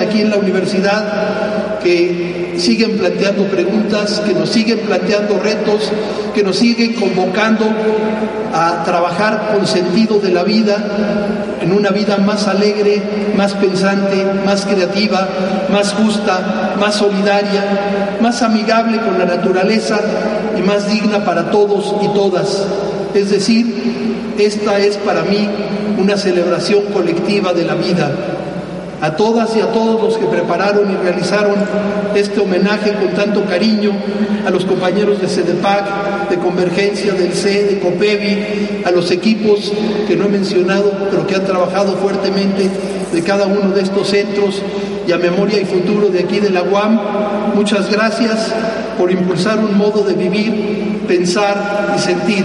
aquí en la universidad que siguen planteando preguntas, que nos siguen planteando retos, que nos siguen convocando a trabajar con sentido de la vida, en una vida más alegre, más pensante, más creativa, más justa, más solidaria, más amigable con la naturaleza y más digna para todos y todas. Es decir, esta es para mí una celebración colectiva de la vida a todas y a todos los que prepararon y realizaron este homenaje con tanto cariño, a los compañeros de CEDEPAC, de Convergencia, del C, de a los equipos que no he mencionado, pero que han trabajado fuertemente de cada uno de estos centros y a Memoria y Futuro de aquí de la UAM. Muchas gracias por impulsar un modo de vivir, pensar y sentir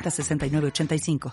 6985.